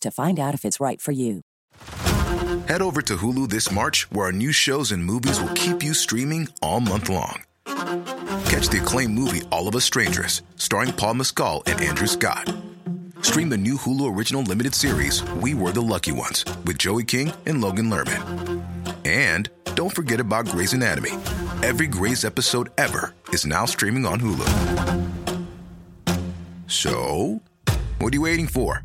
to find out if it's right for you. Head over to Hulu this March, where our new shows and movies will keep you streaming all month long. Catch the acclaimed movie All of Us Strangers, starring Paul Mescal and Andrew Scott. Stream the new Hulu original limited series We Were the Lucky Ones with Joey King and Logan Lerman. And don't forget about Grey's Anatomy. Every Grey's episode ever is now streaming on Hulu. So, what are you waiting for?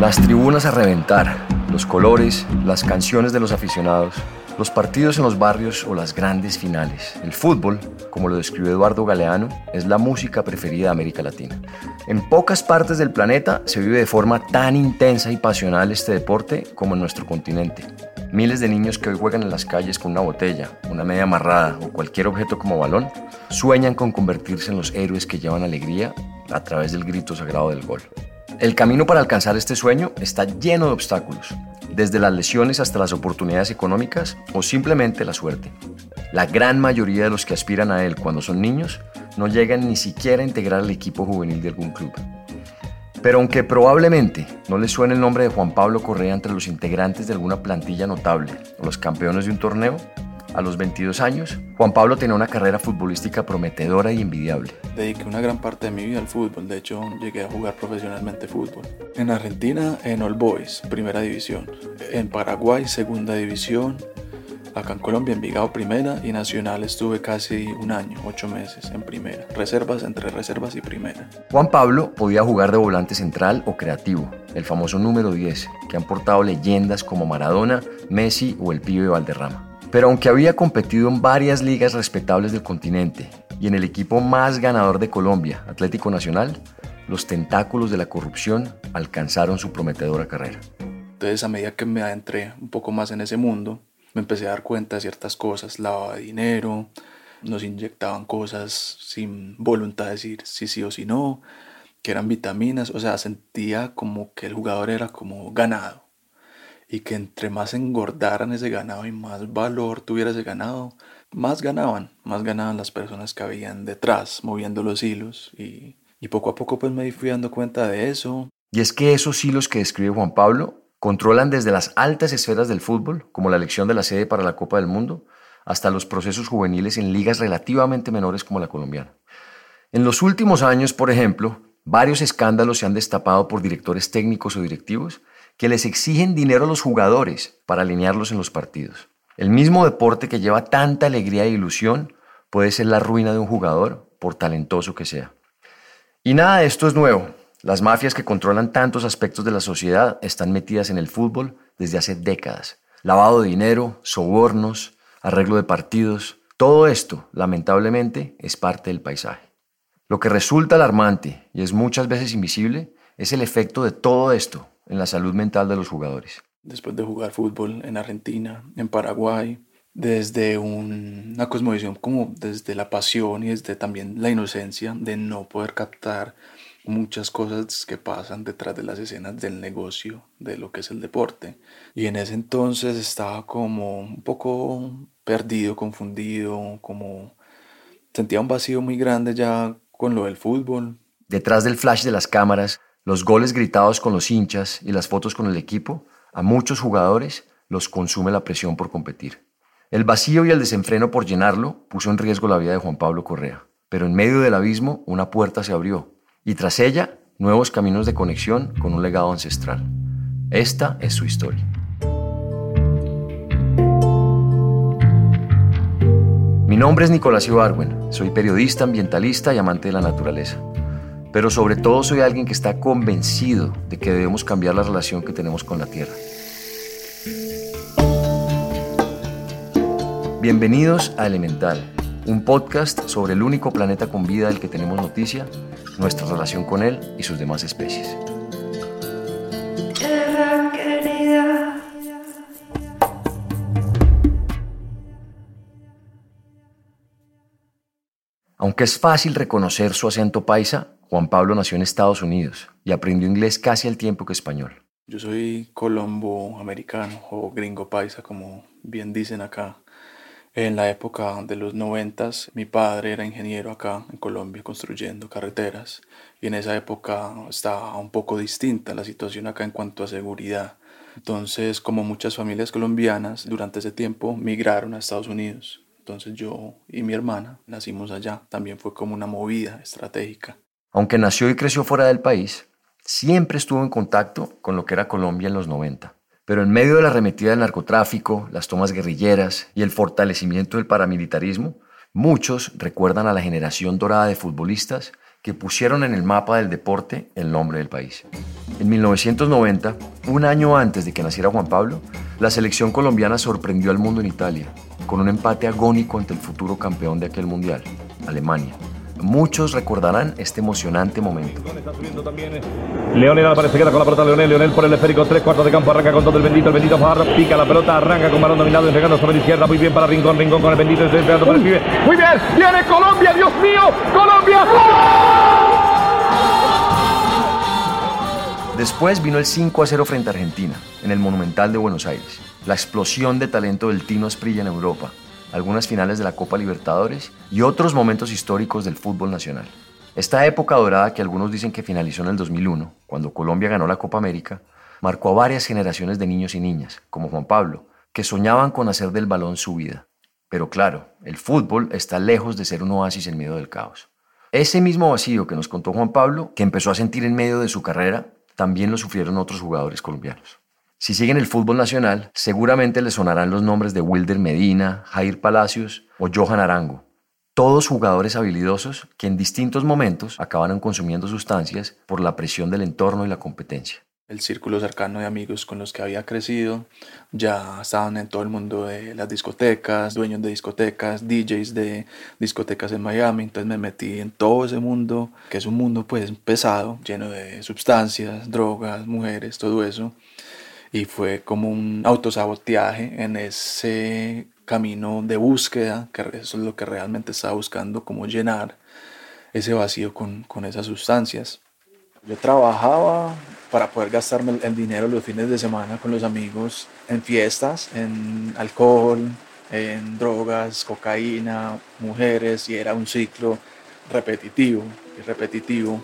Las tribunas a reventar, los colores, las canciones de los aficionados, los partidos en los barrios o las grandes finales. El fútbol, como lo describe Eduardo Galeano, es la música preferida de América Latina. En pocas partes del planeta se vive de forma tan intensa y pasional este deporte como en nuestro continente. Miles de niños que hoy juegan en las calles con una botella, una media amarrada o cualquier objeto como balón, sueñan con convertirse en los héroes que llevan alegría a través del grito sagrado del gol. El camino para alcanzar este sueño está lleno de obstáculos, desde las lesiones hasta las oportunidades económicas o simplemente la suerte. La gran mayoría de los que aspiran a él cuando son niños no llegan ni siquiera a integrar el equipo juvenil de algún club. Pero aunque probablemente no les suene el nombre de Juan Pablo Correa entre los integrantes de alguna plantilla notable o los campeones de un torneo, a los 22 años, Juan Pablo tenía una carrera futbolística prometedora y envidiable. Dediqué una gran parte de mi vida al fútbol, de hecho llegué a jugar profesionalmente fútbol. En Argentina, en All Boys, primera división. En Paraguay, segunda división. Acá en Colombia, en Vigado, primera. Y Nacional estuve casi un año, ocho meses en primera. Reservas entre reservas y primera. Juan Pablo podía jugar de volante central o creativo, el famoso número 10, que han portado leyendas como Maradona, Messi o el pibe Valderrama. Pero aunque había competido en varias ligas respetables del continente y en el equipo más ganador de Colombia, Atlético Nacional, los tentáculos de la corrupción alcanzaron su prometedora carrera. Entonces a medida que me adentré un poco más en ese mundo, me empecé a dar cuenta de ciertas cosas, lavaba dinero, nos inyectaban cosas sin voluntad de decir sí sí o sí no, que eran vitaminas, o sea, sentía como que el jugador era como ganado y que entre más engordaran ese ganado y más valor tuviera ese ganado, más ganaban, más ganaban las personas que habían detrás, moviendo los hilos y, poco a poco pues me fui dando cuenta de eso. Y es que esos hilos que describe Juan Pablo controlan desde las altas esferas del fútbol, como la elección de la sede para la Copa del Mundo, hasta los procesos juveniles en ligas relativamente menores como la colombiana. En los últimos años, por ejemplo, varios escándalos se han destapado por directores técnicos o directivos que les exigen dinero a los jugadores para alinearlos en los partidos. El mismo deporte que lleva tanta alegría e ilusión puede ser la ruina de un jugador, por talentoso que sea. Y nada de esto es nuevo. Las mafias que controlan tantos aspectos de la sociedad están metidas en el fútbol desde hace décadas. Lavado de dinero, sobornos, arreglo de partidos, todo esto, lamentablemente, es parte del paisaje. Lo que resulta alarmante y es muchas veces invisible es el efecto de todo esto en la salud mental de los jugadores. Después de jugar fútbol en Argentina, en Paraguay, desde una cosmovisión como desde la pasión y desde también la inocencia de no poder captar muchas cosas que pasan detrás de las escenas del negocio, de lo que es el deporte. Y en ese entonces estaba como un poco perdido, confundido, como sentía un vacío muy grande ya con lo del fútbol. Detrás del flash de las cámaras, los goles gritados con los hinchas y las fotos con el equipo, a muchos jugadores los consume la presión por competir. El vacío y el desenfreno por llenarlo puso en riesgo la vida de Juan Pablo Correa, pero en medio del abismo una puerta se abrió y tras ella nuevos caminos de conexión con un legado ancestral. Esta es su historia. Mi nombre es Nicolás Ibarwen, soy periodista, ambientalista y amante de la naturaleza. Pero sobre todo soy alguien que está convencido de que debemos cambiar la relación que tenemos con la Tierra. Bienvenidos a Elemental, un podcast sobre el único planeta con vida del que tenemos noticia nuestra relación con él y sus demás especies. Aunque es fácil reconocer su acento paisa, Juan Pablo nació en Estados Unidos y aprendió inglés casi al tiempo que español. Yo soy colombo americano o gringo paisa, como bien dicen acá. En la época de los noventas, mi padre era ingeniero acá en Colombia construyendo carreteras y en esa época estaba un poco distinta la situación acá en cuanto a seguridad. Entonces, como muchas familias colombianas, durante ese tiempo migraron a Estados Unidos. Entonces yo y mi hermana nacimos allá. También fue como una movida estratégica. Aunque nació y creció fuera del país, siempre estuvo en contacto con lo que era Colombia en los 90. Pero en medio de la arremetida del narcotráfico, las tomas guerrilleras y el fortalecimiento del paramilitarismo, muchos recuerdan a la generación dorada de futbolistas que pusieron en el mapa del deporte el nombre del país. En 1990, un año antes de que naciera Juan Pablo, la selección colombiana sorprendió al mundo en Italia, con un empate agónico ante el futuro campeón de aquel mundial, Alemania. Muchos recordarán este emocionante momento. Leonel Álvarez se queda con la pelota. Leonel, Leonel por el esférico, tres cuartos de campo, arranca con todo el bendito. El bendito Farro pica la pelota, arranca con balón dominado, entregando sobre la izquierda. Muy bien para Rincón, Rincón con el bendito, está entregando para el pibe. Muy bien, viene Colombia, Dios mío, Colombia. Después vino el 5 a 0 frente a Argentina, en el Monumental de Buenos Aires. La explosión de talento del Tino Asprilla en Europa, algunas finales de la Copa Libertadores y otros momentos históricos del fútbol nacional. Esta época dorada que algunos dicen que finalizó en el 2001, cuando Colombia ganó la Copa América, marcó a varias generaciones de niños y niñas, como Juan Pablo, que soñaban con hacer del balón su vida. Pero claro, el fútbol está lejos de ser un oasis en medio del caos. Ese mismo vacío que nos contó Juan Pablo, que empezó a sentir en medio de su carrera, también lo sufrieron otros jugadores colombianos. Si siguen el fútbol nacional, seguramente les sonarán los nombres de Wilder Medina, Jair Palacios o Johan Arango. Todos jugadores habilidosos que en distintos momentos acabaron consumiendo sustancias por la presión del entorno y la competencia. El círculo cercano de amigos con los que había crecido ya estaban en todo el mundo de las discotecas, dueños de discotecas, DJs de discotecas en Miami. Entonces me metí en todo ese mundo, que es un mundo pues pesado, lleno de sustancias, drogas, mujeres, todo eso y fue como un autosaboteaje en ese camino de búsqueda, que eso es lo que realmente estaba buscando, como llenar ese vacío con, con esas sustancias. Yo trabajaba para poder gastarme el dinero los fines de semana con los amigos en fiestas, en alcohol, en drogas, cocaína, mujeres, y era un ciclo repetitivo y repetitivo.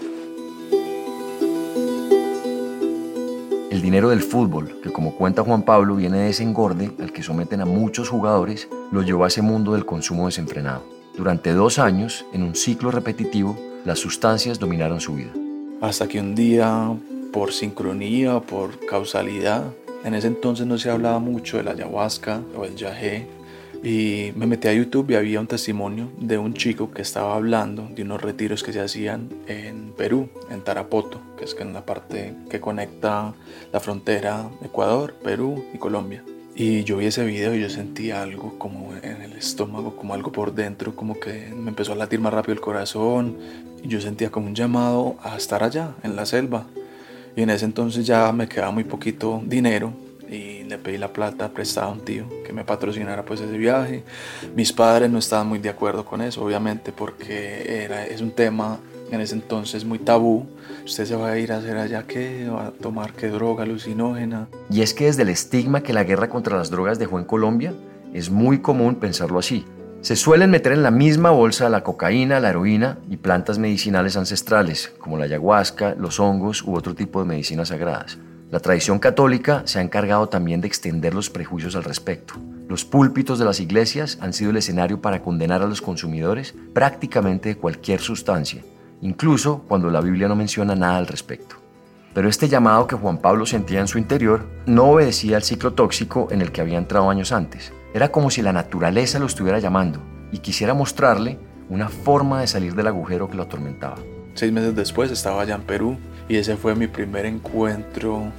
El dinero del fútbol, que como cuenta Juan Pablo viene de ese engorde al que someten a muchos jugadores, lo llevó a ese mundo del consumo desenfrenado. Durante dos años, en un ciclo repetitivo, las sustancias dominaron su vida. Hasta que un día, por sincronía, por causalidad, en ese entonces no se hablaba mucho de la ayahuasca o el yagé, Y me metí a YouTube y había un testimonio de un chico que estaba hablando de unos retiros que se hacían en Perú, en Tarapoto, que es en la parte que conecta la frontera Ecuador, Perú y Colombia. Y yo vi ese video y yo sentí algo como en el estómago, como algo por dentro, como que me empezó a latir más rápido el corazón. Y yo sentía como un llamado a estar allá, en la selva. Y en ese entonces ya me quedaba muy poquito dinero y le pedí la plata prestada a un tío que me patrocinara pues ese viaje. Mis padres no estaban muy de acuerdo con eso, obviamente, porque era, es un tema en ese entonces muy tabú. Usted se va a ir a hacer allá qué, va a tomar qué droga alucinógena. Y es que desde el estigma que la guerra contra las drogas dejó en Colombia, es muy común pensarlo así. Se suelen meter en la misma bolsa la cocaína, la heroína y plantas medicinales ancestrales, como la ayahuasca, los hongos u otro tipo de medicinas sagradas. La tradición católica se ha encargado también de extender los prejuicios al respecto. Los púlpitos de las iglesias han sido el escenario para condenar a los consumidores prácticamente de cualquier sustancia, incluso cuando la Biblia no menciona nada al respecto. Pero este llamado que Juan Pablo sentía en su interior no obedecía al ciclo tóxico en el que había entrado años antes. Era como si la naturaleza lo estuviera llamando y quisiera mostrarle una forma de salir del agujero que lo atormentaba. Seis meses después estaba allá en Perú y ese fue mi primer encuentro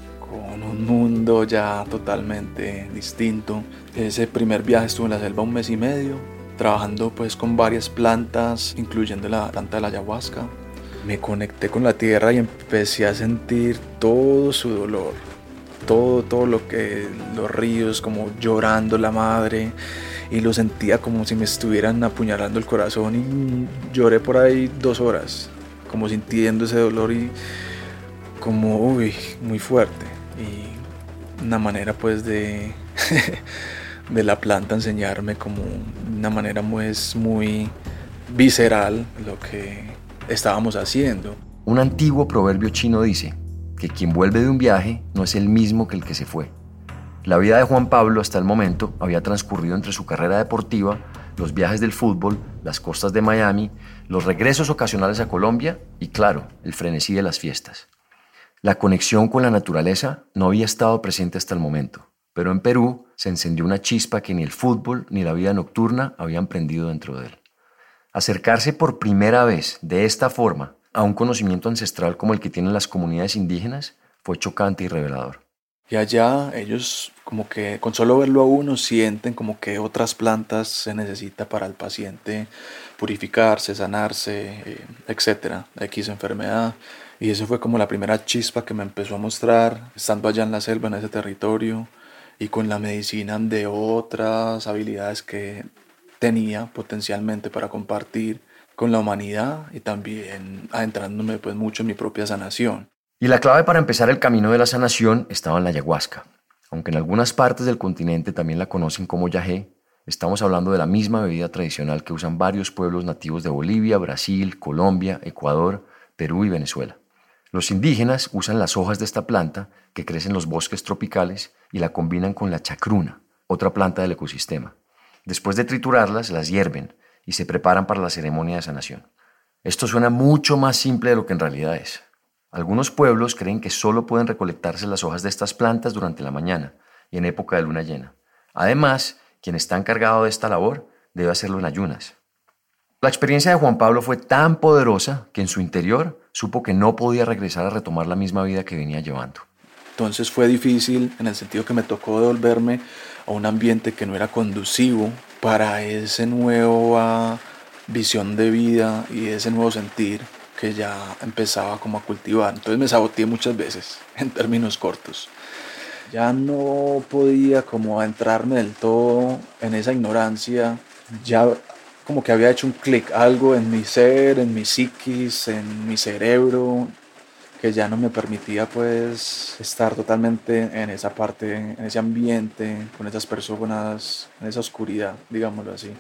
con un mundo ya totalmente distinto. Ese primer viaje estuve en la selva un mes y medio, trabajando pues con varias plantas, incluyendo la planta de la ayahuasca. Me conecté con la tierra y empecé a sentir todo su dolor, todo, todo lo que los ríos, como llorando la madre, y lo sentía como si me estuvieran apuñalando el corazón y lloré por ahí dos horas, como sintiendo ese dolor y como, uy, muy fuerte. Y una manera pues de, de la planta enseñarme como una manera pues, muy visceral lo que estábamos haciendo. Un antiguo proverbio chino dice que quien vuelve de un viaje no es el mismo que el que se fue. La vida de Juan Pablo hasta el momento había transcurrido entre su carrera deportiva, los viajes del fútbol, las costas de Miami, los regresos ocasionales a Colombia y, claro, el frenesí de las fiestas. La conexión con la naturaleza no había estado presente hasta el momento, pero en Perú se encendió una chispa que ni el fútbol ni la vida nocturna habían prendido dentro de él. Acercarse por primera vez de esta forma a un conocimiento ancestral como el que tienen las comunidades indígenas fue chocante y revelador. Y allá ellos como que con solo verlo a uno sienten como que otras plantas se necesita para el paciente purificarse, sanarse, eh, etcétera, X enfermedad. Y eso fue como la primera chispa que me empezó a mostrar, estando allá en la selva, en ese territorio, y con la medicina de otras habilidades que tenía potencialmente para compartir con la humanidad y también adentrándome pues mucho en mi propia sanación. Y la clave para empezar el camino de la sanación estaba en la ayahuasca. Aunque en algunas partes del continente también la conocen como yagé, estamos hablando de la misma bebida tradicional que usan varios pueblos nativos de Bolivia, Brasil, Colombia, Ecuador, Perú y Venezuela. Los indígenas usan las hojas de esta planta que crece en los bosques tropicales y la combinan con la chacruna, otra planta del ecosistema. Después de triturarlas, las hierven y se preparan para la ceremonia de sanación. Esto suena mucho más simple de lo que en realidad es. Algunos pueblos creen que solo pueden recolectarse las hojas de estas plantas durante la mañana y en época de luna llena. Además, quien está encargado de esta labor debe hacerlo en ayunas. La experiencia de Juan Pablo fue tan poderosa que en su interior supo que no podía regresar a retomar la misma vida que venía llevando. Entonces fue difícil en el sentido que me tocó devolverme a un ambiente que no era conducivo para esa nueva visión de vida y ese nuevo sentir que ya empezaba como a cultivar. Entonces me saboteé muchas veces, en términos cortos. Ya no podía como entrarme del todo en esa ignorancia. Ya como que había hecho un clic, algo en mi ser, en mi psiquis, en mi cerebro, que ya no me permitía pues estar totalmente en esa parte, en ese ambiente, con esas personas, en esa oscuridad, digámoslo así.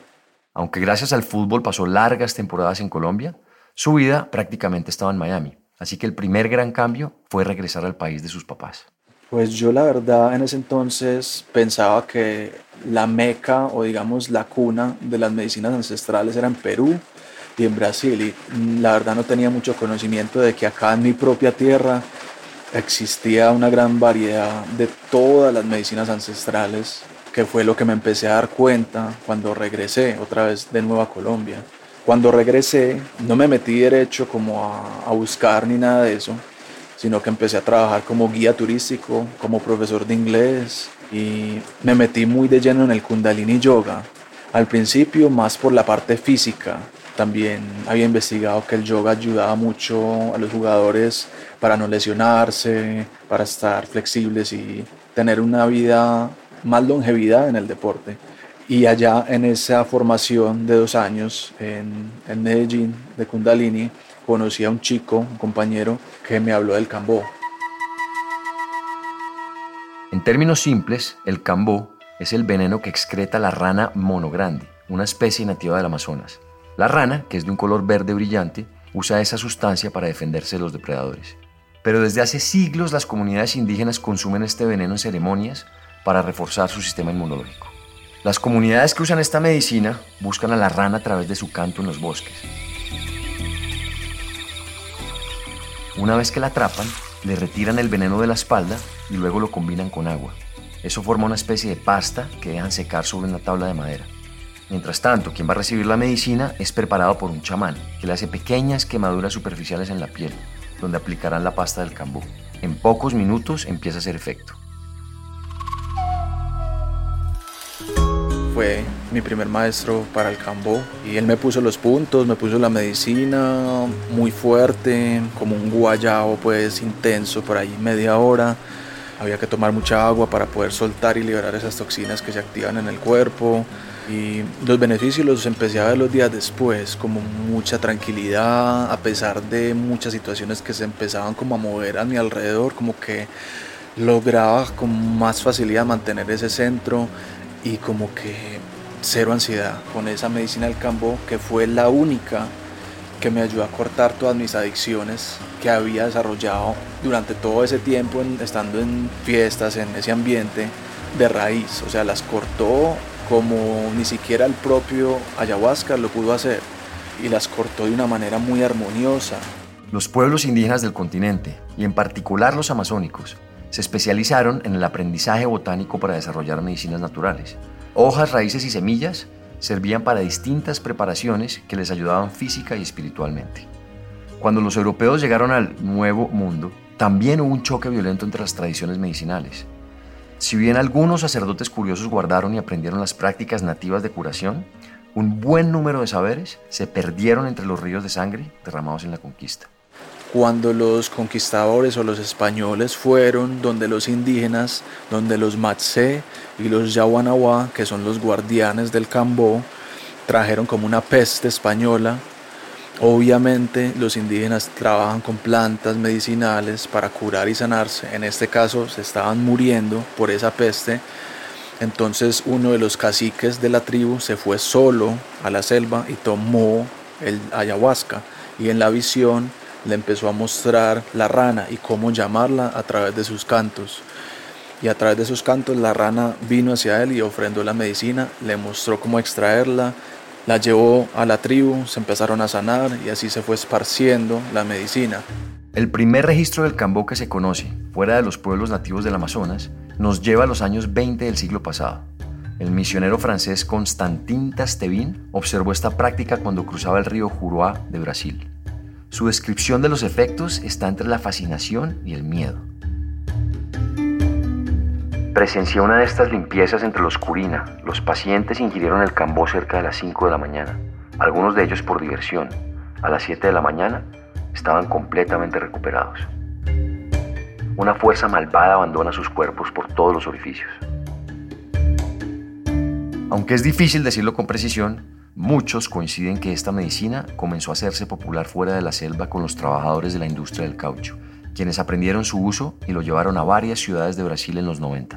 Aunque gracias al fútbol pasó largas temporadas en Colombia, su vida prácticamente estaba en Miami. Así que el primer gran cambio fue regresar al país de sus papás. Pues yo la verdad en ese entonces pensaba que la meca o digamos la cuna de las medicinas ancestrales era en Perú y en Brasil y la verdad no tenía mucho conocimiento de que acá en mi propia tierra existía una gran variedad de todas las medicinas ancestrales que fue lo que me empecé a dar cuenta cuando regresé otra vez de nuevo a Colombia. Cuando regresé no me metí derecho como a, a buscar ni nada de eso, sino que empecé a trabajar como guía turístico, como profesor de inglés y me metí muy de lleno en el kundalini yoga. Al principio más por la parte física, también había investigado que el yoga ayudaba mucho a los jugadores para no lesionarse, para estar flexibles y tener una vida más longevidad en el deporte. Y allá en esa formación de dos años en, en Medellín de Kundalini, conocí a un chico, un compañero, que me habló del cambó. En términos simples, el cambó es el veneno que excreta la rana monogrande, una especie nativa del Amazonas. La rana, que es de un color verde brillante, usa esa sustancia para defenderse de los depredadores. Pero desde hace siglos las comunidades indígenas consumen este veneno en ceremonias para reforzar su sistema inmunológico. Las comunidades que usan esta medicina buscan a la rana a través de su canto en los bosques. Una vez que la atrapan, le retiran el veneno de la espalda y luego lo combinan con agua. Eso forma una especie de pasta que dejan secar sobre una tabla de madera. Mientras tanto, quien va a recibir la medicina es preparado por un chamán, que le hace pequeñas quemaduras superficiales en la piel, donde aplicarán la pasta del cambú. En pocos minutos empieza a hacer efecto. Fue mi primer maestro para el cambó y él me puso los puntos, me puso la medicina muy fuerte, como un guayabo pues intenso por ahí media hora. Había que tomar mucha agua para poder soltar y liberar esas toxinas que se activan en el cuerpo. Y los beneficios los empecé a ver los días después, como mucha tranquilidad, a pesar de muchas situaciones que se empezaban como a mover a mi alrededor, como que lograba con más facilidad mantener ese centro y como que cero ansiedad con esa medicina del campo que fue la única que me ayudó a cortar todas mis adicciones que había desarrollado durante todo ese tiempo estando en fiestas, en ese ambiente de raíz. O sea, las cortó como ni siquiera el propio ayahuasca lo pudo hacer y las cortó de una manera muy armoniosa. Los pueblos indígenas del continente, y en particular los amazónicos, se especializaron en el aprendizaje botánico para desarrollar medicinas naturales. Hojas, raíces y semillas servían para distintas preparaciones que les ayudaban física y espiritualmente. Cuando los europeos llegaron al Nuevo Mundo, también hubo un choque violento entre las tradiciones medicinales. Si bien algunos sacerdotes curiosos guardaron y aprendieron las prácticas nativas de curación, un buen número de saberes se perdieron entre los ríos de sangre derramados en la conquista. Cuando los conquistadores o los españoles fueron donde los indígenas, donde los Matsé y los Yawanawá, que son los guardianes del Cambó, trajeron como una peste española Obviamente los indígenas trabajan con plantas medicinales para curar y sanarse. En este caso se estaban muriendo por esa peste. Entonces uno de los caciques de la tribu se fue solo a la selva y tomó el ayahuasca y en la visión le empezó a mostrar la rana y cómo llamarla a través de sus cantos. Y a través de sus cantos la rana vino hacia él y ofrendó la medicina, le mostró cómo extraerla la llevó a la tribu, se empezaron a sanar y así se fue esparciendo la medicina. El primer registro del cambó que se conoce, fuera de los pueblos nativos del Amazonas, nos lleva a los años 20 del siglo pasado. El misionero francés Constantin Tastevin observó esta práctica cuando cruzaba el río Juruá de Brasil. Su descripción de los efectos está entre la fascinación y el miedo. Presencié una de estas limpiezas entre los curina. Los pacientes ingirieron el cambó cerca de las 5 de la mañana, algunos de ellos por diversión. A las 7 de la mañana estaban completamente recuperados. Una fuerza malvada abandona sus cuerpos por todos los orificios. Aunque es difícil decirlo con precisión, muchos coinciden que esta medicina comenzó a hacerse popular fuera de la selva con los trabajadores de la industria del caucho quienes aprendieron su uso y lo llevaron a varias ciudades de Brasil en los 90.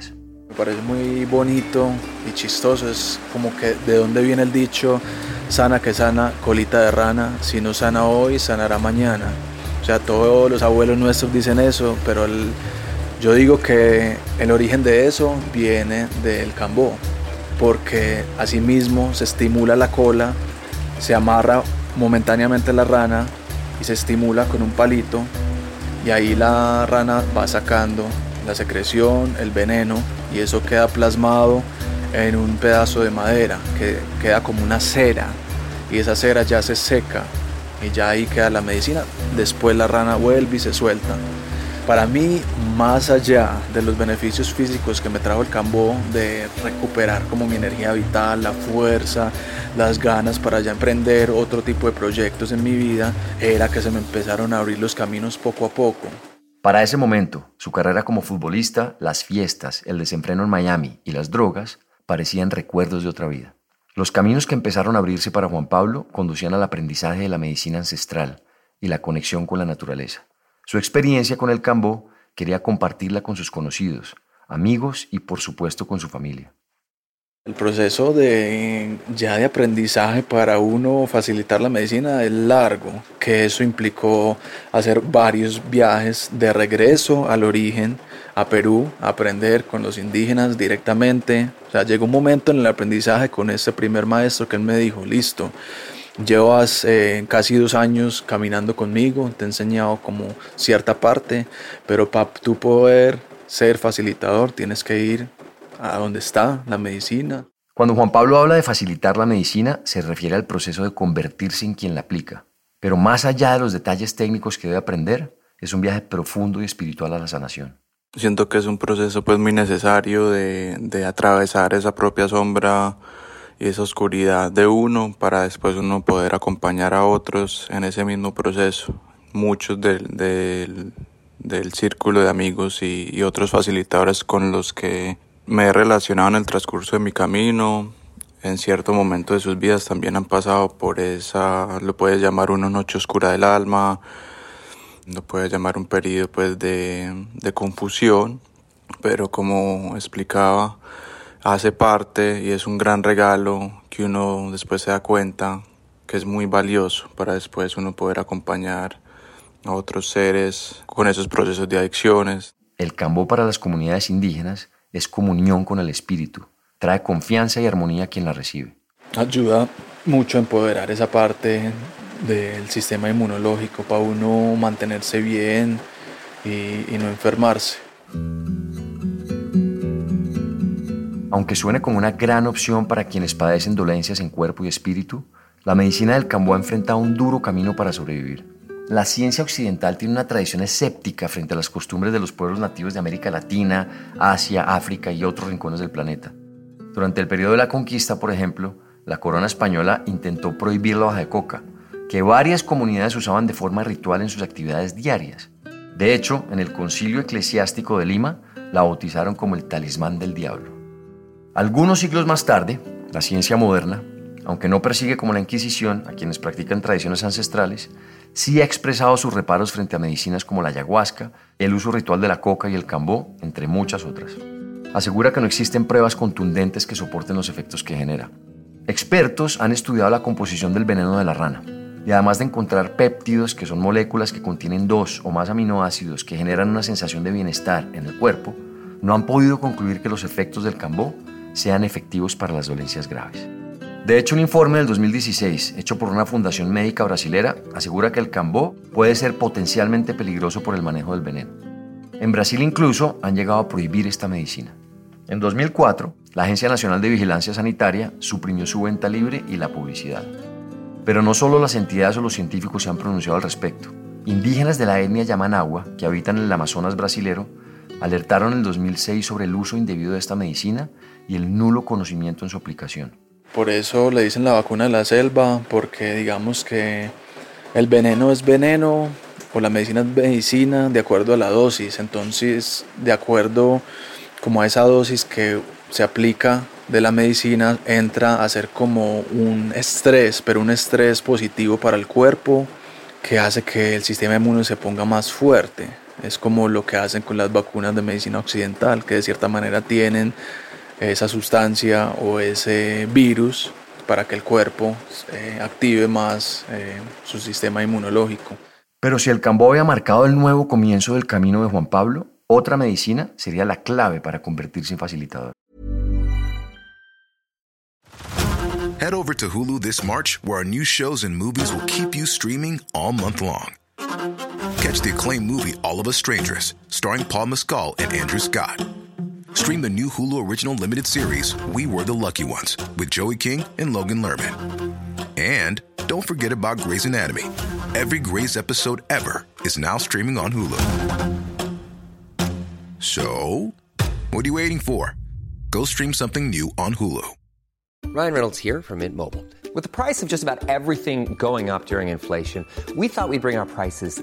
Me parece muy bonito y chistoso, es como que de dónde viene el dicho, sana que sana, colita de rana, si no sana hoy, sanará mañana. O sea, todos los abuelos nuestros dicen eso, pero yo digo que el origen de eso viene del cambó, porque asimismo se estimula la cola, se amarra momentáneamente la rana y se estimula con un palito y ahí la rana va sacando la secreción, el veneno y eso queda plasmado en un pedazo de madera que queda como una cera y esa cera ya se seca y ya ahí queda la medicina. Después la rana vuelve y se suelta. Para mí, más allá de los beneficios físicos que me trajo el cambó, de recuperar como mi energía vital, la fuerza, las ganas para ya emprender otro tipo de proyectos en mi vida, era que se me empezaron a abrir los caminos poco a poco. Para ese momento, su carrera como futbolista, las fiestas, el desenfreno en Miami y las drogas parecían recuerdos de otra vida. Los caminos que empezaron a abrirse para Juan Pablo conducían al aprendizaje de la medicina ancestral y la conexión con la naturaleza. Su experiencia con el cambó quería compartirla con sus conocidos, amigos y por supuesto con su familia. El proceso de ya de aprendizaje para uno facilitar la medicina es largo, que eso implicó hacer varios viajes de regreso al origen, a Perú, aprender con los indígenas directamente. O sea, llegó un momento en el aprendizaje con ese primer maestro que él me dijo, listo, Llevas eh, casi dos años caminando conmigo, te he enseñado como cierta parte, pero para tú poder ser facilitador tienes que ir a donde está la medicina. Cuando Juan Pablo habla de facilitar la medicina, se refiere al proceso de convertirse en quien la aplica. Pero más allá de los detalles técnicos que debe aprender, es un viaje profundo y espiritual a la sanación. Siento que es un proceso pues muy necesario de, de atravesar esa propia sombra y esa oscuridad de uno para después uno poder acompañar a otros en ese mismo proceso. Muchos del, del, del círculo de amigos y, y, otros facilitadores con los que me he relacionado en el transcurso de mi camino, en cierto momento de sus vidas también han pasado por esa, lo puedes llamar una noche oscura del alma, lo puedes llamar un periodo pues de, de confusión, pero como explicaba, hace parte y es un gran regalo que uno después se da cuenta que es muy valioso para después uno poder acompañar a otros seres con esos procesos de adicciones. El cambó para las comunidades indígenas es comunión con el espíritu, trae confianza y armonía a quien la recibe. Ayuda mucho a empoderar esa parte del sistema inmunológico para uno mantenerse bien y, y no enfermarse. Aunque suene como una gran opción para quienes padecen dolencias en cuerpo y espíritu, la medicina del Cambó ha enfrentado un duro camino para sobrevivir. La ciencia occidental tiene una tradición escéptica frente a las costumbres de los pueblos nativos de América Latina, Asia, África y otros rincones del planeta. Durante el periodo de la conquista, por ejemplo, la corona española intentó prohibir la hoja de coca, que varias comunidades usaban de forma ritual en sus actividades diarias. De hecho, en el concilio eclesiástico de Lima, la bautizaron como el talismán del diablo. Algunos siglos más tarde, la ciencia moderna, aunque no persigue como la Inquisición a quienes practican tradiciones ancestrales, sí ha expresado sus reparos frente a medicinas como la ayahuasca, el uso ritual de la coca y el cambó, entre muchas otras. Asegura que no existen pruebas contundentes que soporten los efectos que genera. Expertos han estudiado la composición del veneno de la rana y además de encontrar péptidos, que son moléculas que contienen dos o más aminoácidos que generan una sensación de bienestar en el cuerpo, no han podido concluir que los efectos del cambó sean efectivos para las dolencias graves. De hecho, un informe del 2016, hecho por una fundación médica brasilera, asegura que el cambó puede ser potencialmente peligroso por el manejo del veneno. En Brasil incluso han llegado a prohibir esta medicina. En 2004, la Agencia Nacional de Vigilancia Sanitaria suprimió su venta libre y la publicidad. Pero no solo las entidades o los científicos se han pronunciado al respecto. Indígenas de la etnia Yamanagua, que habitan en el Amazonas brasilero, alertaron en el 2006 sobre el uso indebido de esta medicina y el nulo conocimiento en su aplicación. Por eso le dicen la vacuna de la selva, porque digamos que el veneno es veneno o la medicina es medicina de acuerdo a la dosis. Entonces, de acuerdo como a esa dosis que se aplica de la medicina, entra a ser como un estrés, pero un estrés positivo para el cuerpo que hace que el sistema inmune se ponga más fuerte. Es como lo que hacen con las vacunas de medicina occidental, que de cierta manera tienen esa sustancia o ese virus para que el cuerpo eh, active más eh, su sistema inmunológico. Pero si el Cambó había marcado el nuevo comienzo del camino de Juan Pablo, otra medicina sería la clave para convertirse en facilitador. Head over to Hulu this March, where our new shows and movies will keep you streaming all month long. Catch the acclaimed movie All of Us Strangers, starring Paul Mescal and Andrew Scott. Stream the new Hulu original limited series, We Were the Lucky Ones, with Joey King and Logan Lerman. And don't forget about Grey's Anatomy. Every Grey's episode ever is now streaming on Hulu. So, what are you waiting for? Go stream something new on Hulu. Ryan Reynolds here from Mint Mobile. With the price of just about everything going up during inflation, we thought we'd bring our prices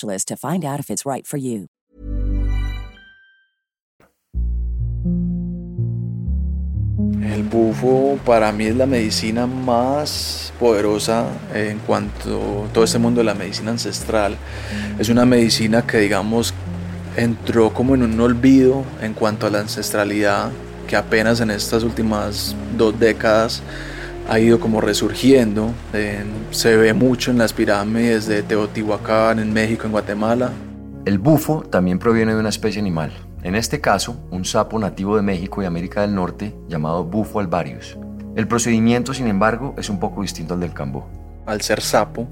to find out if it's right for you. El bufo para mí es la medicina más poderosa en cuanto a todo este mundo de la medicina ancestral. Es una medicina que digamos entró como en un olvido en cuanto a la ancestralidad que apenas en estas últimas dos décadas ha ido como resurgiendo. Eh, se ve mucho en las pirámides de Teotihuacán, en México, en Guatemala. El bufo también proviene de una especie animal, en este caso, un sapo nativo de México y América del Norte llamado Bufo alvarius. El procedimiento, sin embargo, es un poco distinto al del cambó. Al ser sapo,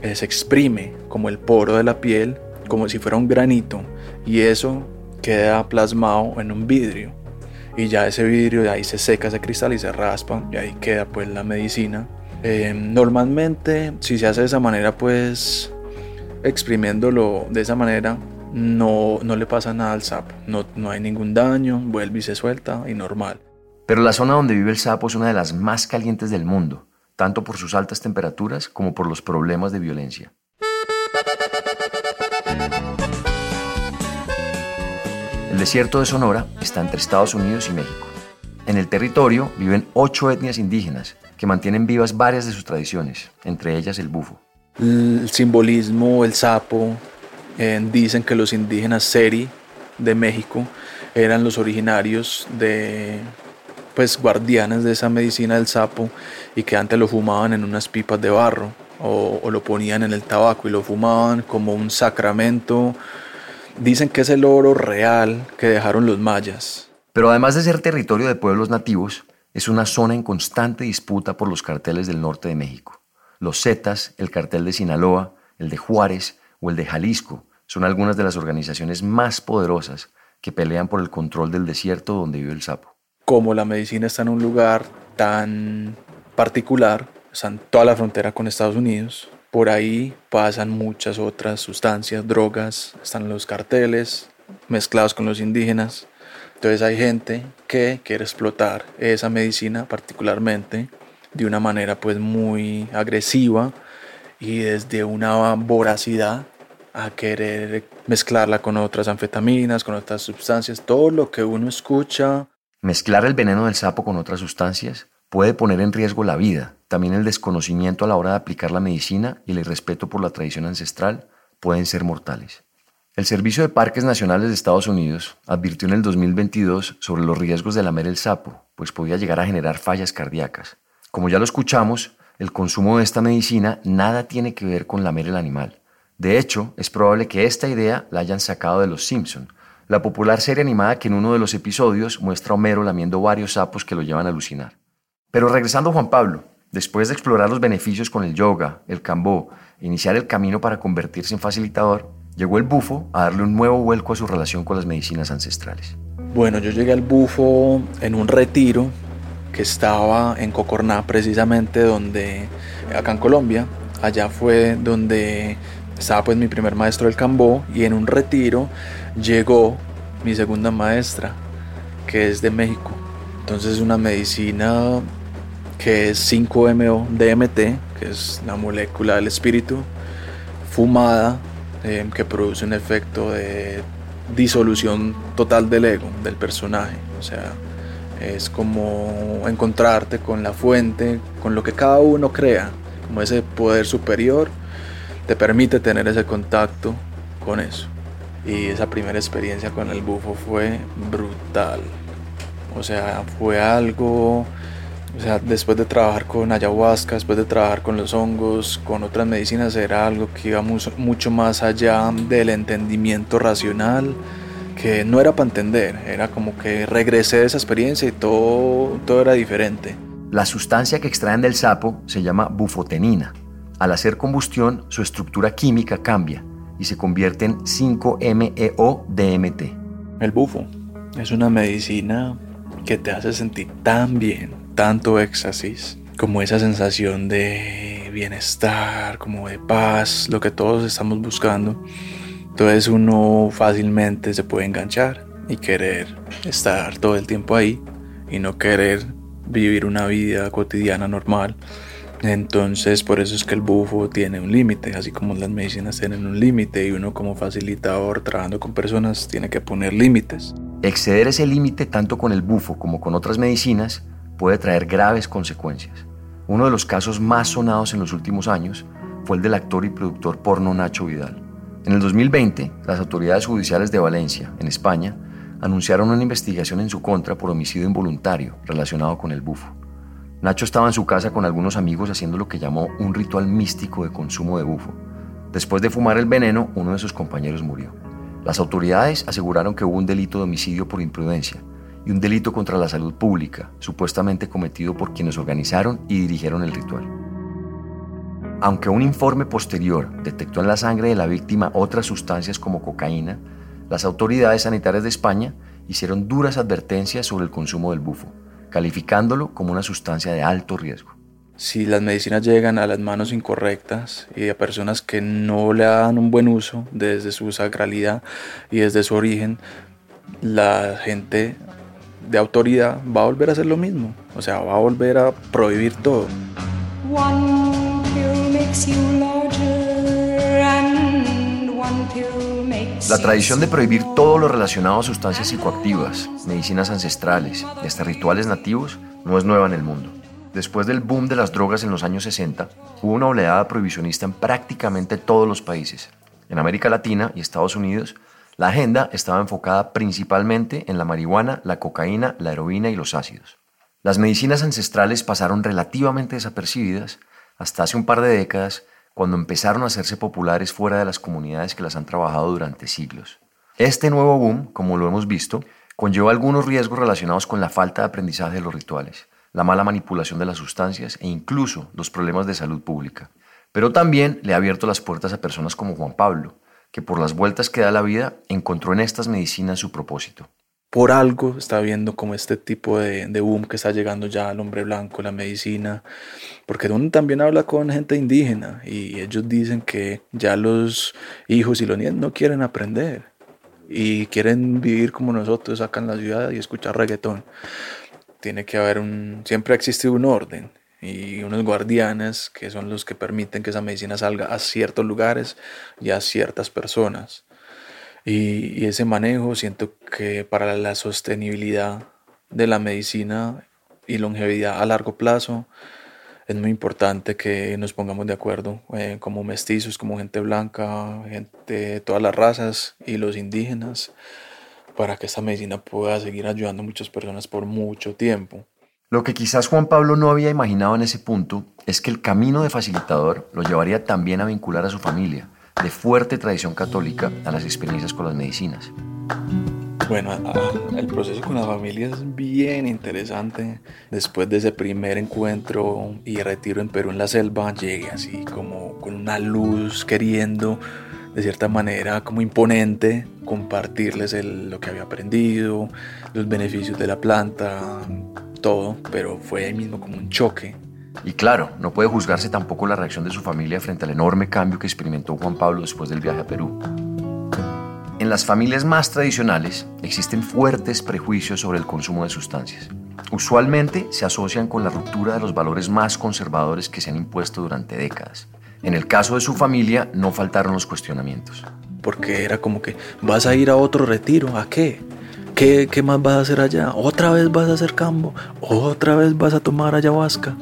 eh, se exprime como el poro de la piel, como si fuera un granito, y eso queda plasmado en un vidrio. Y ya ese vidrio de ahí se seca, se cristaliza y se raspa, y ahí queda pues la medicina. Eh, normalmente, si se hace de esa manera, pues exprimiéndolo de esa manera, no, no le pasa nada al sapo, no, no hay ningún daño, vuelve y se suelta y normal. Pero la zona donde vive el sapo es una de las más calientes del mundo, tanto por sus altas temperaturas como por los problemas de violencia. El desierto de Sonora está entre Estados Unidos y México. En el territorio viven ocho etnias indígenas que mantienen vivas varias de sus tradiciones, entre ellas el bufo. El simbolismo, el sapo, eh, dicen que los indígenas Seri de México eran los originarios de pues guardianes de esa medicina del sapo y que antes lo fumaban en unas pipas de barro o, o lo ponían en el tabaco y lo fumaban como un sacramento. Dicen que es el oro real que dejaron los mayas. Pero además de ser territorio de pueblos nativos, es una zona en constante disputa por los carteles del norte de México. Los Zetas, el cartel de Sinaloa, el de Juárez o el de Jalisco son algunas de las organizaciones más poderosas que pelean por el control del desierto donde vive el sapo. Como la medicina está en un lugar tan particular, está en toda la frontera con Estados Unidos, por ahí pasan muchas otras sustancias, drogas, están los carteles mezclados con los indígenas. Entonces hay gente que quiere explotar esa medicina particularmente de una manera pues muy agresiva y desde una voracidad a querer mezclarla con otras anfetaminas, con otras sustancias, todo lo que uno escucha. Mezclar el veneno del sapo con otras sustancias puede poner en riesgo la vida. También el desconocimiento a la hora de aplicar la medicina y el irrespeto por la tradición ancestral pueden ser mortales. El Servicio de Parques Nacionales de Estados Unidos advirtió en el 2022 sobre los riesgos de lamer el sapo, pues podía llegar a generar fallas cardíacas. Como ya lo escuchamos, el consumo de esta medicina nada tiene que ver con lamer el animal. De hecho, es probable que esta idea la hayan sacado de Los Simpson, la popular serie animada que en uno de los episodios muestra a Homero lamiendo varios sapos que lo llevan a alucinar. Pero regresando a Juan Pablo, Después de explorar los beneficios con el yoga, el cambó iniciar el camino para convertirse en facilitador, llegó el bufo a darle un nuevo vuelco a su relación con las medicinas ancestrales. Bueno, yo llegué al bufo en un retiro que estaba en Cocorná, precisamente donde, acá en Colombia, allá fue donde estaba pues mi primer maestro del Cambó y en un retiro llegó mi segunda maestra, que es de México. Entonces es una medicina que es 5-MO-DMT, que es la molécula del espíritu, fumada, eh, que produce un efecto de disolución total del ego, del personaje. O sea, es como encontrarte con la fuente, con lo que cada uno crea, como ese poder superior, te permite tener ese contacto con eso. Y esa primera experiencia con el bufo fue brutal. O sea, fue algo, o sea, después de trabajar con ayahuasca, después de trabajar con los hongos, con otras medicinas, era algo que iba mucho más allá del entendimiento racional, que no era para entender, era como que regresé de esa experiencia y todo, todo era diferente. La sustancia que extraen del sapo se llama bufotenina. Al hacer combustión, su estructura química cambia y se convierte en 5-MeO-DMT. El bufo es una medicina que te hace sentir tan bien, tanto éxtasis, como esa sensación de bienestar, como de paz, lo que todos estamos buscando. Entonces uno fácilmente se puede enganchar y querer estar todo el tiempo ahí y no querer vivir una vida cotidiana normal entonces, por eso es que el bufo tiene un límite, así como las medicinas tienen un límite y uno como facilitador trabajando con personas tiene que poner límites. Exceder ese límite tanto con el bufo como con otras medicinas puede traer graves consecuencias. Uno de los casos más sonados en los últimos años fue el del actor y productor porno Nacho Vidal. En el 2020, las autoridades judiciales de Valencia, en España, anunciaron una investigación en su contra por homicidio involuntario relacionado con el bufo. Nacho estaba en su casa con algunos amigos haciendo lo que llamó un ritual místico de consumo de bufo. Después de fumar el veneno, uno de sus compañeros murió. Las autoridades aseguraron que hubo un delito de homicidio por imprudencia y un delito contra la salud pública, supuestamente cometido por quienes organizaron y dirigieron el ritual. Aunque un informe posterior detectó en la sangre de la víctima otras sustancias como cocaína, las autoridades sanitarias de España hicieron duras advertencias sobre el consumo del bufo calificándolo como una sustancia de alto riesgo. Si las medicinas llegan a las manos incorrectas y a personas que no le dan un buen uso desde su sacralidad y desde su origen, la gente de autoridad va a volver a hacer lo mismo. O sea, va a volver a prohibir todo. La tradición de prohibir todo lo relacionado a sustancias psicoactivas, medicinas ancestrales y hasta rituales nativos no es nueva en el mundo. Después del boom de las drogas en los años 60, hubo una oleada prohibicionista en prácticamente todos los países. En América Latina y Estados Unidos, la agenda estaba enfocada principalmente en la marihuana, la cocaína, la heroína y los ácidos. Las medicinas ancestrales pasaron relativamente desapercibidas hasta hace un par de décadas cuando empezaron a hacerse populares fuera de las comunidades que las han trabajado durante siglos. Este nuevo boom, como lo hemos visto, conlleva algunos riesgos relacionados con la falta de aprendizaje de los rituales, la mala manipulación de las sustancias e incluso los problemas de salud pública. Pero también le ha abierto las puertas a personas como Juan Pablo, que por las vueltas que da la vida encontró en estas medicinas su propósito por algo está viendo como este tipo de, boom que está llegando ya al hombre blanco, la medicina, porque uno también habla con gente indígena y ellos dicen que ya los hijos y los nietos no quieren aprender y quieren vivir como nosotros acá en la ciudad y escuchar reggaetón. Tiene que haber un, siempre ha existido un orden y unos guardianes que son los que permiten que esa medicina salga a ciertos lugares y a ciertas personas. Y, ese manejo siento que para la sostenibilidad de la medicina y longevidad a largo plazo es muy importante que nos pongamos de acuerdo eh, como mestizos, como gente blanca, gente de todas las razas y los indígenas para que esta medicina pueda seguir ayudando a muchas personas por mucho tiempo. Lo que quizás Juan Pablo no había imaginado en ese punto es que el camino de facilitador lo llevaría también a vincular a su familia de fuerte tradición católica a las experiencias con las medicinas. Bueno, el proceso con la familia es bien interesante. Después de ese primer encuentro y retiro en Perú en la selva, llegué así como con una luz queriendo, de cierta manera, como imponente, compartirles lo que había aprendido, los beneficios de la planta, todo, pero fue ahí mismo como un choque. Y claro, no puede juzgarse tampoco la reacción de su familia frente al enorme cambio que experimentó Juan Pablo después del viaje a Perú. En las familias más tradicionales existen fuertes prejuicios sobre el consumo de sustancias. Usualmente se asocian con la ruptura de los valores más conservadores que se han impuesto durante décadas. En el caso de su familia no faltaron los cuestionamientos. Porque era como que, ¿vas a ir a otro retiro? ¿A qué? ¿Qué, qué más vas a hacer allá? ¿Otra vez vas a hacer cambo? ¿Otra vez vas a tomar ayahuasca?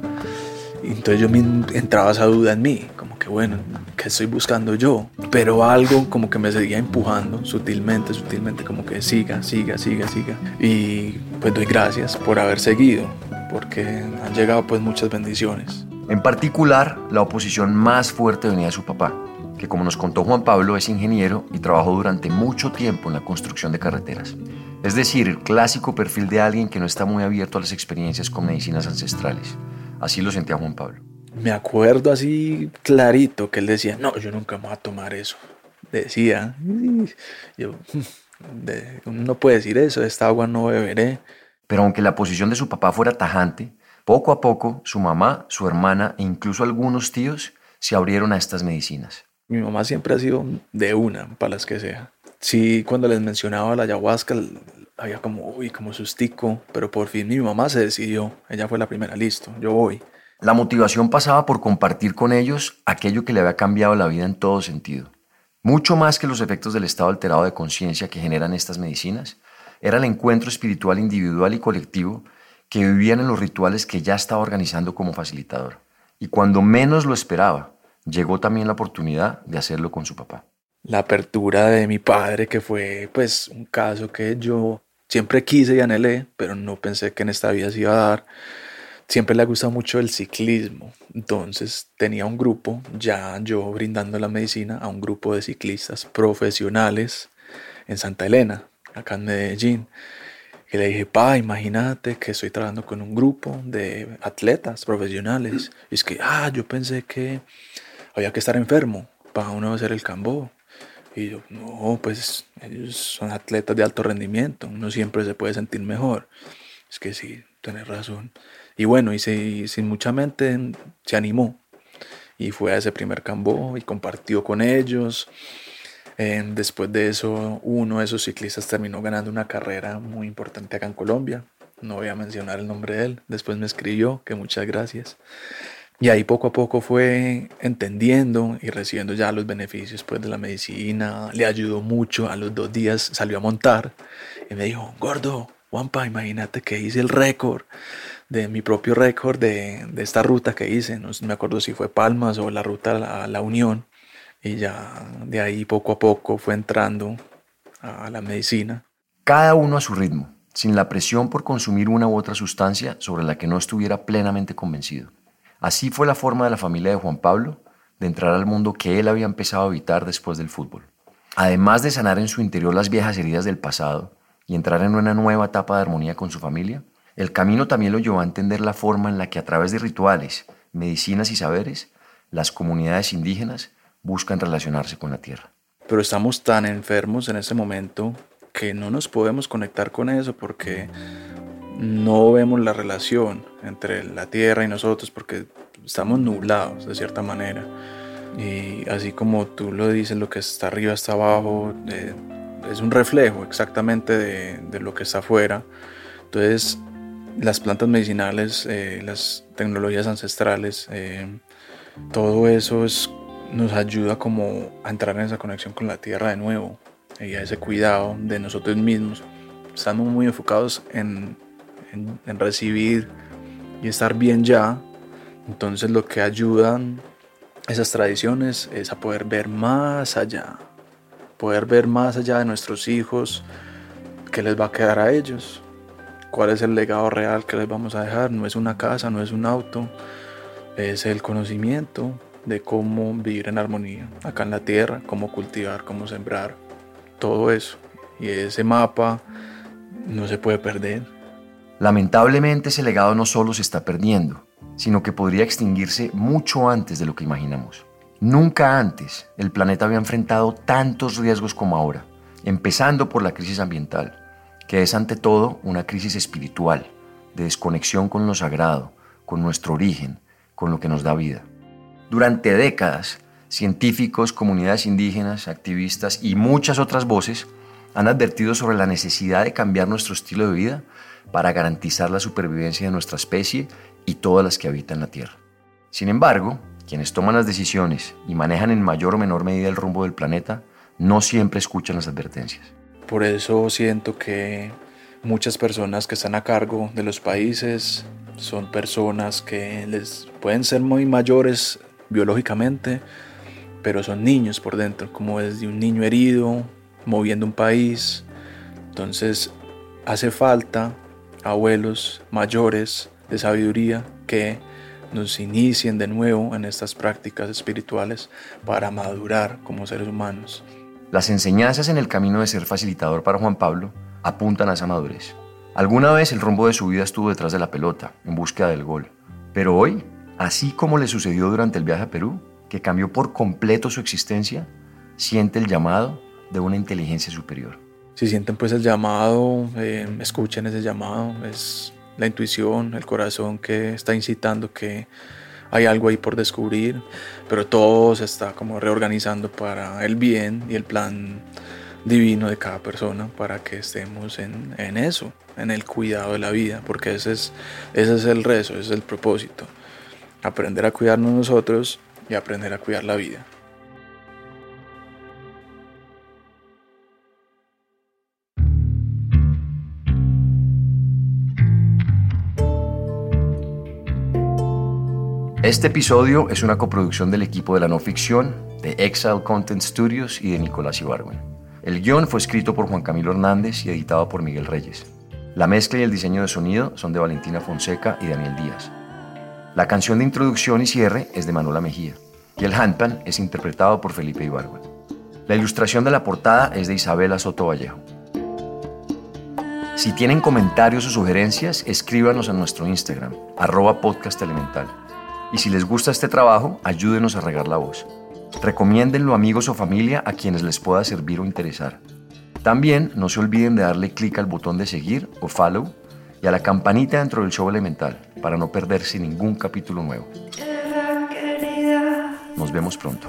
Y entonces yo me entraba esa duda en mí, como que bueno, ¿qué estoy buscando yo? Pero algo como que me seguía empujando sutilmente, sutilmente, como que siga, siga, siga, siga. Y pues doy gracias por haber seguido, porque han llegado pues muchas bendiciones. En particular, la oposición más fuerte venía de su papá, que como nos contó Juan Pablo es ingeniero y trabajó durante mucho tiempo en la construcción de carreteras. Es decir, el clásico perfil de alguien que no está muy abierto a las experiencias con medicinas ancestrales. Así lo sentía Juan Pablo. Me acuerdo así clarito que él decía, no, yo nunca me voy a tomar eso. Decía, yo, no puede decir eso, esta agua no beberé. Pero aunque la posición de su papá fuera tajante, poco a poco su mamá, su hermana e incluso algunos tíos se abrieron a estas medicinas. Mi mamá siempre ha sido de una, para las que sea. Sí, cuando les mencionaba la ayahuasca, había como, uy, como sustico, pero por fin mi mamá se decidió. Ella fue la primera, listo, yo voy. La motivación pasaba por compartir con ellos aquello que le había cambiado la vida en todo sentido. Mucho más que los efectos del estado alterado de conciencia que generan estas medicinas, era el encuentro espiritual individual y colectivo que vivían en los rituales que ya estaba organizando como facilitador. Y cuando menos lo esperaba, llegó también la oportunidad de hacerlo con su papá. La apertura de mi padre, que fue pues un caso que yo Siempre quise y anhelé, pero no pensé que en esta vida se iba a dar. Siempre le ha gustado mucho el ciclismo. Entonces tenía un grupo, ya yo brindando la medicina a un grupo de ciclistas profesionales en Santa Elena, acá en Medellín. Y le dije, pa, imagínate que estoy trabajando con un grupo de atletas profesionales. Y es que, ah, yo pensé que había que estar enfermo para uno hacer el cambo. Y yo, no, pues ellos son atletas de alto rendimiento, uno siempre se puede sentir mejor. Es que sí, tenés razón. Y bueno, y, sin mucha mente se animó y fue a ese primer cambo y compartió con ellos. después de eso, uno de esos ciclistas terminó ganando una carrera muy importante acá en Colombia. No voy a mencionar el nombre de él. Después me escribió que muchas gracias. Y ahí poco a poco fue entendiendo y recibiendo ya los beneficios pues, de la medicina. Le ayudó mucho. A los dos días salió a montar y me dijo, gordo, Juanpa, imagínate que hice el récord de mi propio récord de, de, esta ruta que hice. No me acuerdo si fue Palmas o la ruta a la Unión. Y ya de ahí poco a poco fue entrando a la medicina. Cada uno a su ritmo, sin la presión por consumir una u otra sustancia sobre la que no estuviera plenamente convencido. Así fue la forma de la familia de Juan Pablo de entrar al mundo que él había empezado a habitar después del fútbol. Además de sanar en su interior las viejas heridas del pasado y entrar en una nueva etapa de armonía con su familia, el camino también lo llevó a entender la forma en la que a través de rituales, medicinas y saberes, las comunidades indígenas buscan relacionarse con la tierra. Pero estamos tan enfermos en ese momento que no nos podemos conectar con eso porque no vemos la relación entre la tierra y nosotros porque estamos nublados de cierta manera. Y así como tú lo dices, lo que está arriba está abajo, eh, es un reflejo exactamente de, lo que está afuera. Entonces, las plantas medicinales, eh, las tecnologías ancestrales, eh, todo eso es, nos ayuda como a entrar en esa conexión con la tierra de nuevo y a ese cuidado de nosotros mismos. Estamos muy enfocados en en, recibir y estar bien ya. Entonces lo que ayudan esas tradiciones es a poder ver más allá, poder ver más allá de nuestros hijos, qué les va a quedar a ellos, cuál es el legado real que les vamos a dejar. No es una casa, no es un auto, es el conocimiento de cómo vivir en armonía acá en la tierra, cómo cultivar, cómo sembrar, todo eso. y ese mapa no se puede perder. Lamentablemente ese legado no solo se está perdiendo, sino que podría extinguirse mucho antes de lo que imaginamos. Nunca antes el planeta había enfrentado tantos riesgos como ahora, empezando por la crisis ambiental, que es ante todo una crisis espiritual, de desconexión con lo sagrado, con nuestro origen, con lo que nos da vida. Durante décadas, científicos, comunidades indígenas, activistas y muchas otras voces han advertido sobre la necesidad de cambiar nuestro estilo de vida para garantizar la supervivencia de nuestra especie y todas las que habitan la Tierra. Sin embargo, quienes toman las decisiones y manejan en mayor o menor medida el rumbo del planeta no siempre escuchan las advertencias. Por eso siento que muchas personas que están a cargo de los países son personas que les pueden ser muy mayores biológicamente, pero son niños por dentro, como desde un niño herido, moviendo un país. Entonces hace falta abuelos mayores de sabiduría que nos inicien de nuevo en estas prácticas espirituales para madurar como seres humanos. Las enseñanzas en el camino de ser facilitador para Juan Pablo apuntan a esa madurez. Alguna vez el rumbo de su vida estuvo detrás de la pelota, en búsqueda del gol. Pero hoy, así como le sucedió durante el viaje a Perú, que cambió por completo su existencia, siente el llamado de una inteligencia superior. Si sienten pues el llamado, eh, escuchen ese llamado, es la intuición, el corazón que está incitando que hay algo ahí por descubrir, pero todo se está como reorganizando para el bien y el plan divino de cada persona para que estemos en, en eso, en el cuidado de la vida, porque ese es, ese es el rezo, ese es el propósito, aprender a cuidarnos nosotros y aprender a cuidar la vida. Este episodio es una coproducción del equipo de la no ficción, de Exile Content Studios y de Nicolás Ibargüen. El guion fue escrito por Juan Camilo Hernández y editado por Miguel Reyes. La mezcla y el diseño de sonido son de Valentina Fonseca y Daniel Díaz. La canción de introducción y cierre es de Manuela Mejía y el handpan es interpretado por Felipe Ibargüen. La ilustración de la portada es de Isabela Soto Vallejo. Si tienen comentarios o sugerencias, escríbanos a nuestro Instagram, arroba podcast elemental. Y si les gusta este trabajo, ayúdenos a regar la voz. Recomiéndenlo a amigos o familia a quienes les pueda servir o interesar. También no se olviden de darle clic al botón de seguir o follow y a la campanita dentro del show elemental para no perderse ningún capítulo nuevo. Nos vemos pronto.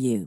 you.